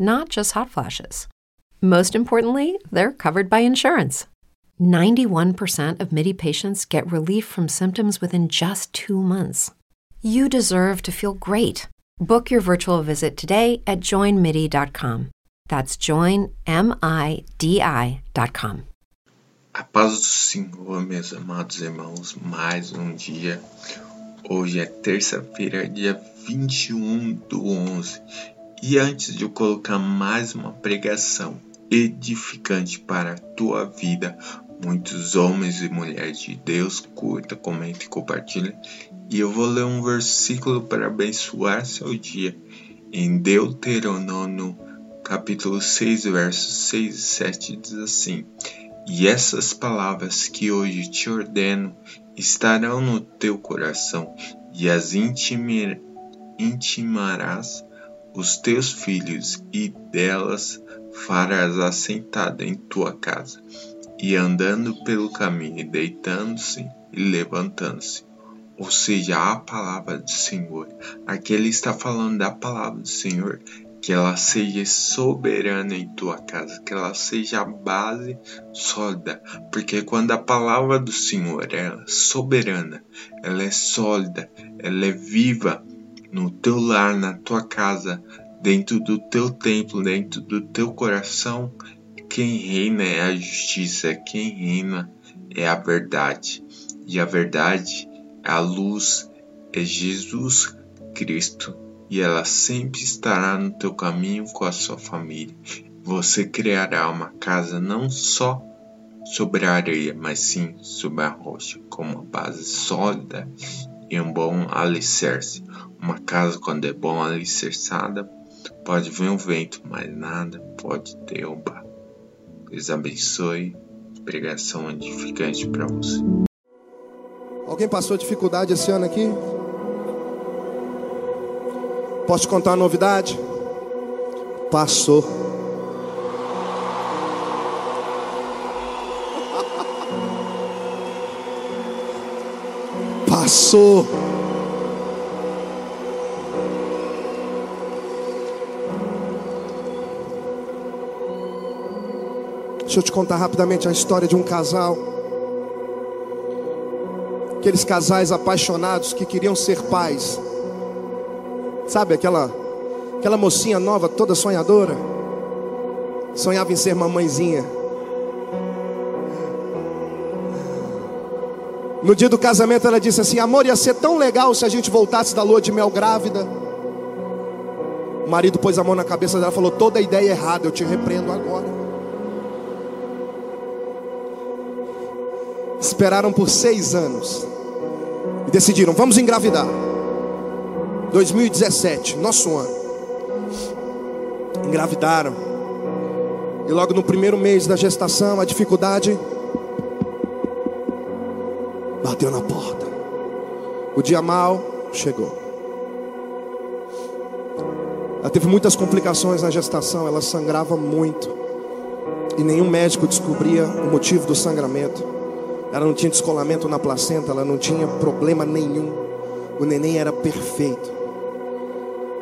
not just hot flashes. Most importantly, they're covered by insurance. 91% of MIDI patients get relief from symptoms within just two months. You deserve to feel great. Book your virtual visit today at joinmidi.com. That's joinmidi.com. A paz do Senhor, meus amados irmãos, mais um dia. Hoje é terça-feira, dia 21 do 11. E antes de eu colocar mais uma pregação edificante para a tua vida, muitos homens e mulheres de Deus, curta, comenta e compartilha. E eu vou ler um versículo para abençoar seu dia em Deuteronômio capítulo 6, versos 6 e 7 diz assim: E essas palavras que hoje te ordeno estarão no teu coração, e as intimarás os teus filhos, e delas farás assentada em tua casa, e andando pelo caminho, deitando-se e levantando-se. Ou seja, a palavra do Senhor. Aqui ele está falando da palavra do Senhor que ela seja soberana em tua casa, que ela seja a base sólida, porque quando a palavra do Senhor é soberana, ela é sólida, ela é viva no teu lar, na tua casa, dentro do teu templo, dentro do teu coração, quem reina é a justiça, quem reina é a verdade. E a verdade, a luz, é Jesus Cristo e ela sempre estará no teu caminho com a sua família. Você criará uma casa não só sobre a areia, mas sim sobre a rocha, com uma base sólida e um bom alicerce. Uma casa, quando é bom alicerçada, pode vir um vento, mas nada pode derrubar. Deus abençoe. Pregação edificante para você. Alguém passou dificuldade esse ano aqui? Posso contar uma novidade? Passou. Passou. Deixa eu te contar rapidamente a história de um casal. Aqueles casais apaixonados que queriam ser pais. Sabe aquela aquela mocinha nova, toda sonhadora? Sonhava em ser mamãezinha. No dia do casamento ela disse assim: "Amor, ia ser tão legal se a gente voltasse da lua de mel grávida". O marido pôs a mão na cabeça dela e falou: "Toda a ideia é errada, eu te repreendo agora". Esperaram por seis anos e decidiram: vamos engravidar. 2017, nosso ano. Engravidaram. E logo no primeiro mês da gestação, a dificuldade bateu na porta. O dia mal chegou. Ela teve muitas complicações na gestação, ela sangrava muito. E nenhum médico descobria o motivo do sangramento. Ela não tinha descolamento na placenta, ela não tinha problema nenhum. O neném era perfeito.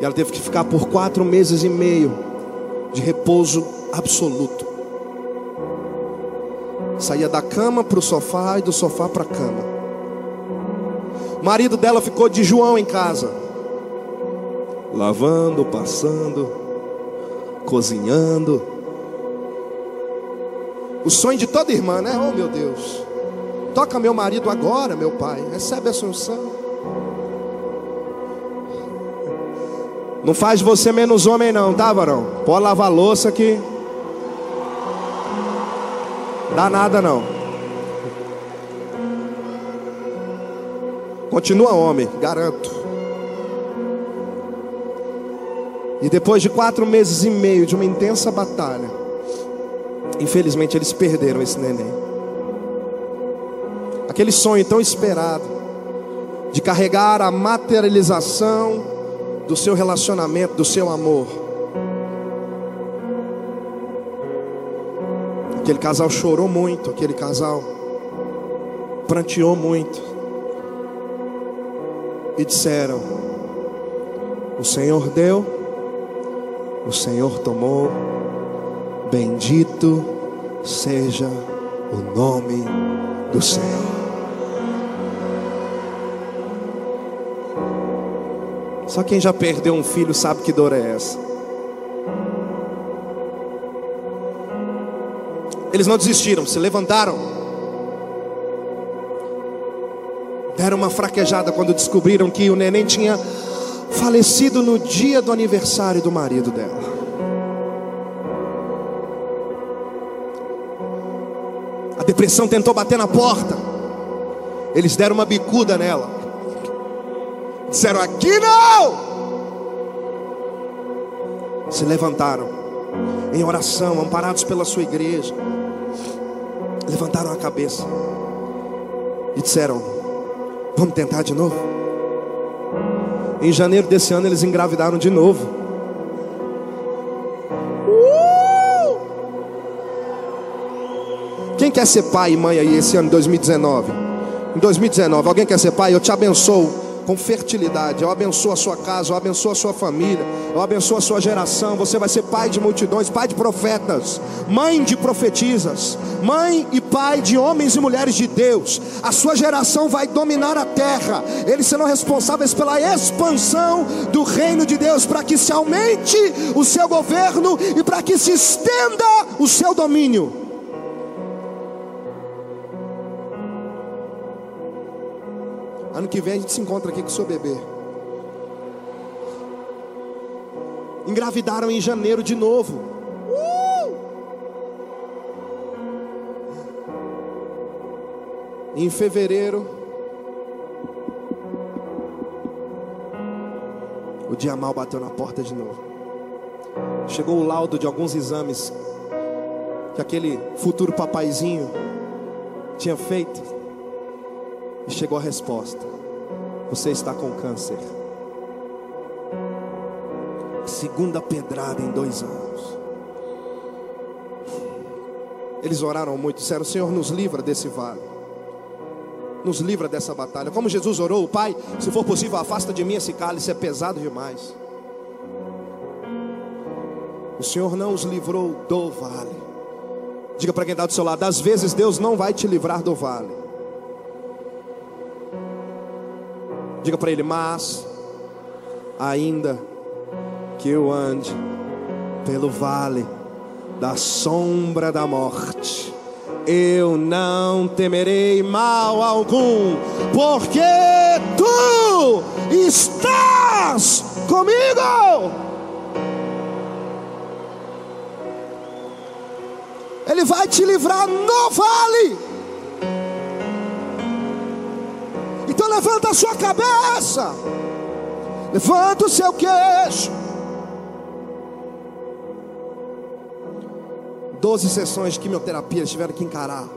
E ela teve que ficar por quatro meses e meio de repouso absoluto. Saía da cama para o sofá e do sofá para a cama. O marido dela ficou de João em casa, lavando, passando, cozinhando. O sonho de toda irmã, né? Oh meu Deus, toca meu marido agora, meu pai, recebe a assunção. Não faz você menos homem, não, tá, varão? Pode lavar louça aqui. Dá nada, não. Continua homem, garanto. E depois de quatro meses e meio de uma intensa batalha, infelizmente eles perderam esse neném. Aquele sonho tão esperado de carregar a materialização do seu relacionamento, do seu amor. Aquele casal chorou muito, aquele casal pranteou muito. E disseram: O Senhor deu, o Senhor tomou, bendito seja o nome do Senhor. Só quem já perdeu um filho sabe que dor é essa. Eles não desistiram, se levantaram. Deram uma fraquejada quando descobriram que o neném tinha falecido no dia do aniversário do marido dela. A depressão tentou bater na porta. Eles deram uma bicuda nela. Disseram: Aqui não! Se levantaram em oração, amparados pela sua igreja. Levantaram a cabeça e disseram: Vamos tentar de novo. Em janeiro desse ano, eles engravidaram de novo. Uh! Quem quer ser pai e mãe aí esse ano, 2019? Em 2019, alguém quer ser pai? Eu te abençoo com fertilidade. Eu abençoo a sua casa, eu abençoo a sua família, eu abençoo a sua geração. Você vai ser pai de multidões, pai de profetas, mãe de profetisas, mãe e pai de homens e mulheres de Deus. A sua geração vai dominar a terra. Eles serão responsáveis pela expansão do reino de Deus, para que se aumente o seu governo e para que se estenda o seu domínio. Ano que vem a gente se encontra aqui com o seu bebê. Engravidaram em janeiro de novo. Uh! Em fevereiro, o dia mal bateu na porta de novo. Chegou o laudo de alguns exames que aquele futuro papaizinho tinha feito. E chegou a resposta: Você está com câncer. Segunda pedrada em dois anos. Eles oraram muito, disseram: Senhor, nos livra desse vale. Nos livra dessa batalha. Como Jesus orou, Pai, se for possível, afasta de mim esse cálice, é pesado demais. O Senhor não os livrou do vale. Diga para quem está do seu lado: às vezes Deus não vai te livrar do vale. Diga para ele: Mas, ainda que eu ande pelo vale da sombra da morte, eu não temerei mal algum, porque tu estás comigo. Ele vai te livrar no vale. Levanta a sua cabeça. Levanta o seu queixo. Doze sessões de quimioterapia eles tiveram que encarar.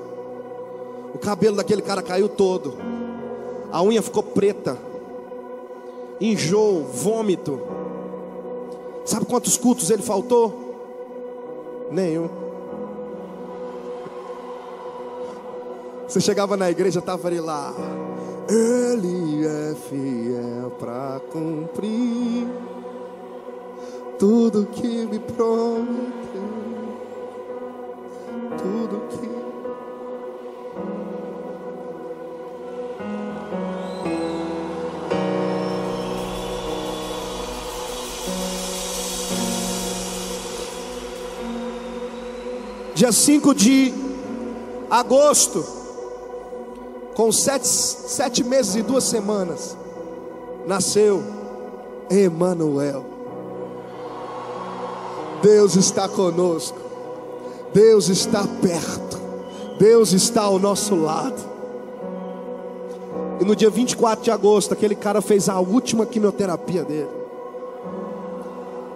O cabelo daquele cara caiu todo. A unha ficou preta. Enjoo, vômito. Sabe quantos cultos ele faltou? Nenhum. Você chegava na igreja, estava ele lá. Ele é fiel para cumprir tudo que me prometeu, tudo que Dia cinco de agosto com sete, sete meses e duas semanas, nasceu Emanuel. Deus está conosco, Deus está perto, Deus está ao nosso lado. E no dia 24 de agosto, aquele cara fez a última quimioterapia dele.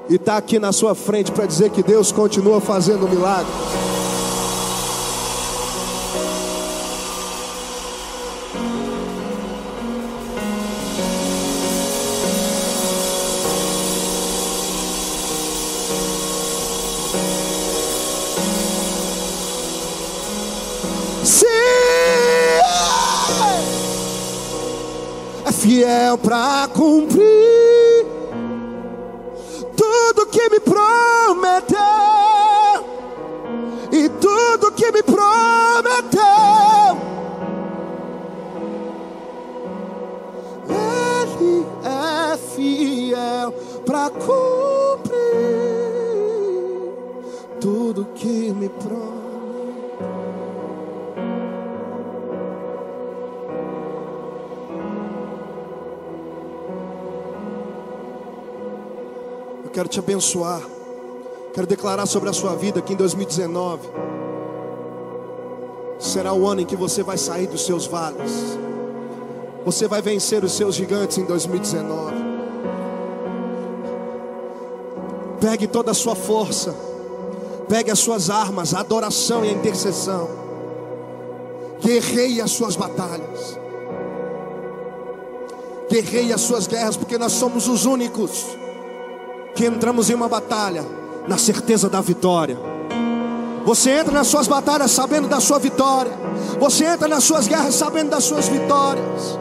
E está aqui na sua frente para dizer que Deus continua fazendo milagres. Para cumprir tudo que me prometeu e tudo que me prometeu. Ele é fiel para cumprir tudo que me prometeu. Quero te abençoar. Quero declarar sobre a sua vida que em 2019 será o ano em que você vai sair dos seus vales. Você vai vencer os seus gigantes em 2019. Pegue toda a sua força. Pegue as suas armas, a adoração e a intercessão. Guerreie as suas batalhas. Guerreie as suas guerras, porque nós somos os únicos entramos em uma batalha na certeza da vitória. Você entra nas suas batalhas sabendo da sua vitória. Você entra nas suas guerras sabendo das suas vitórias.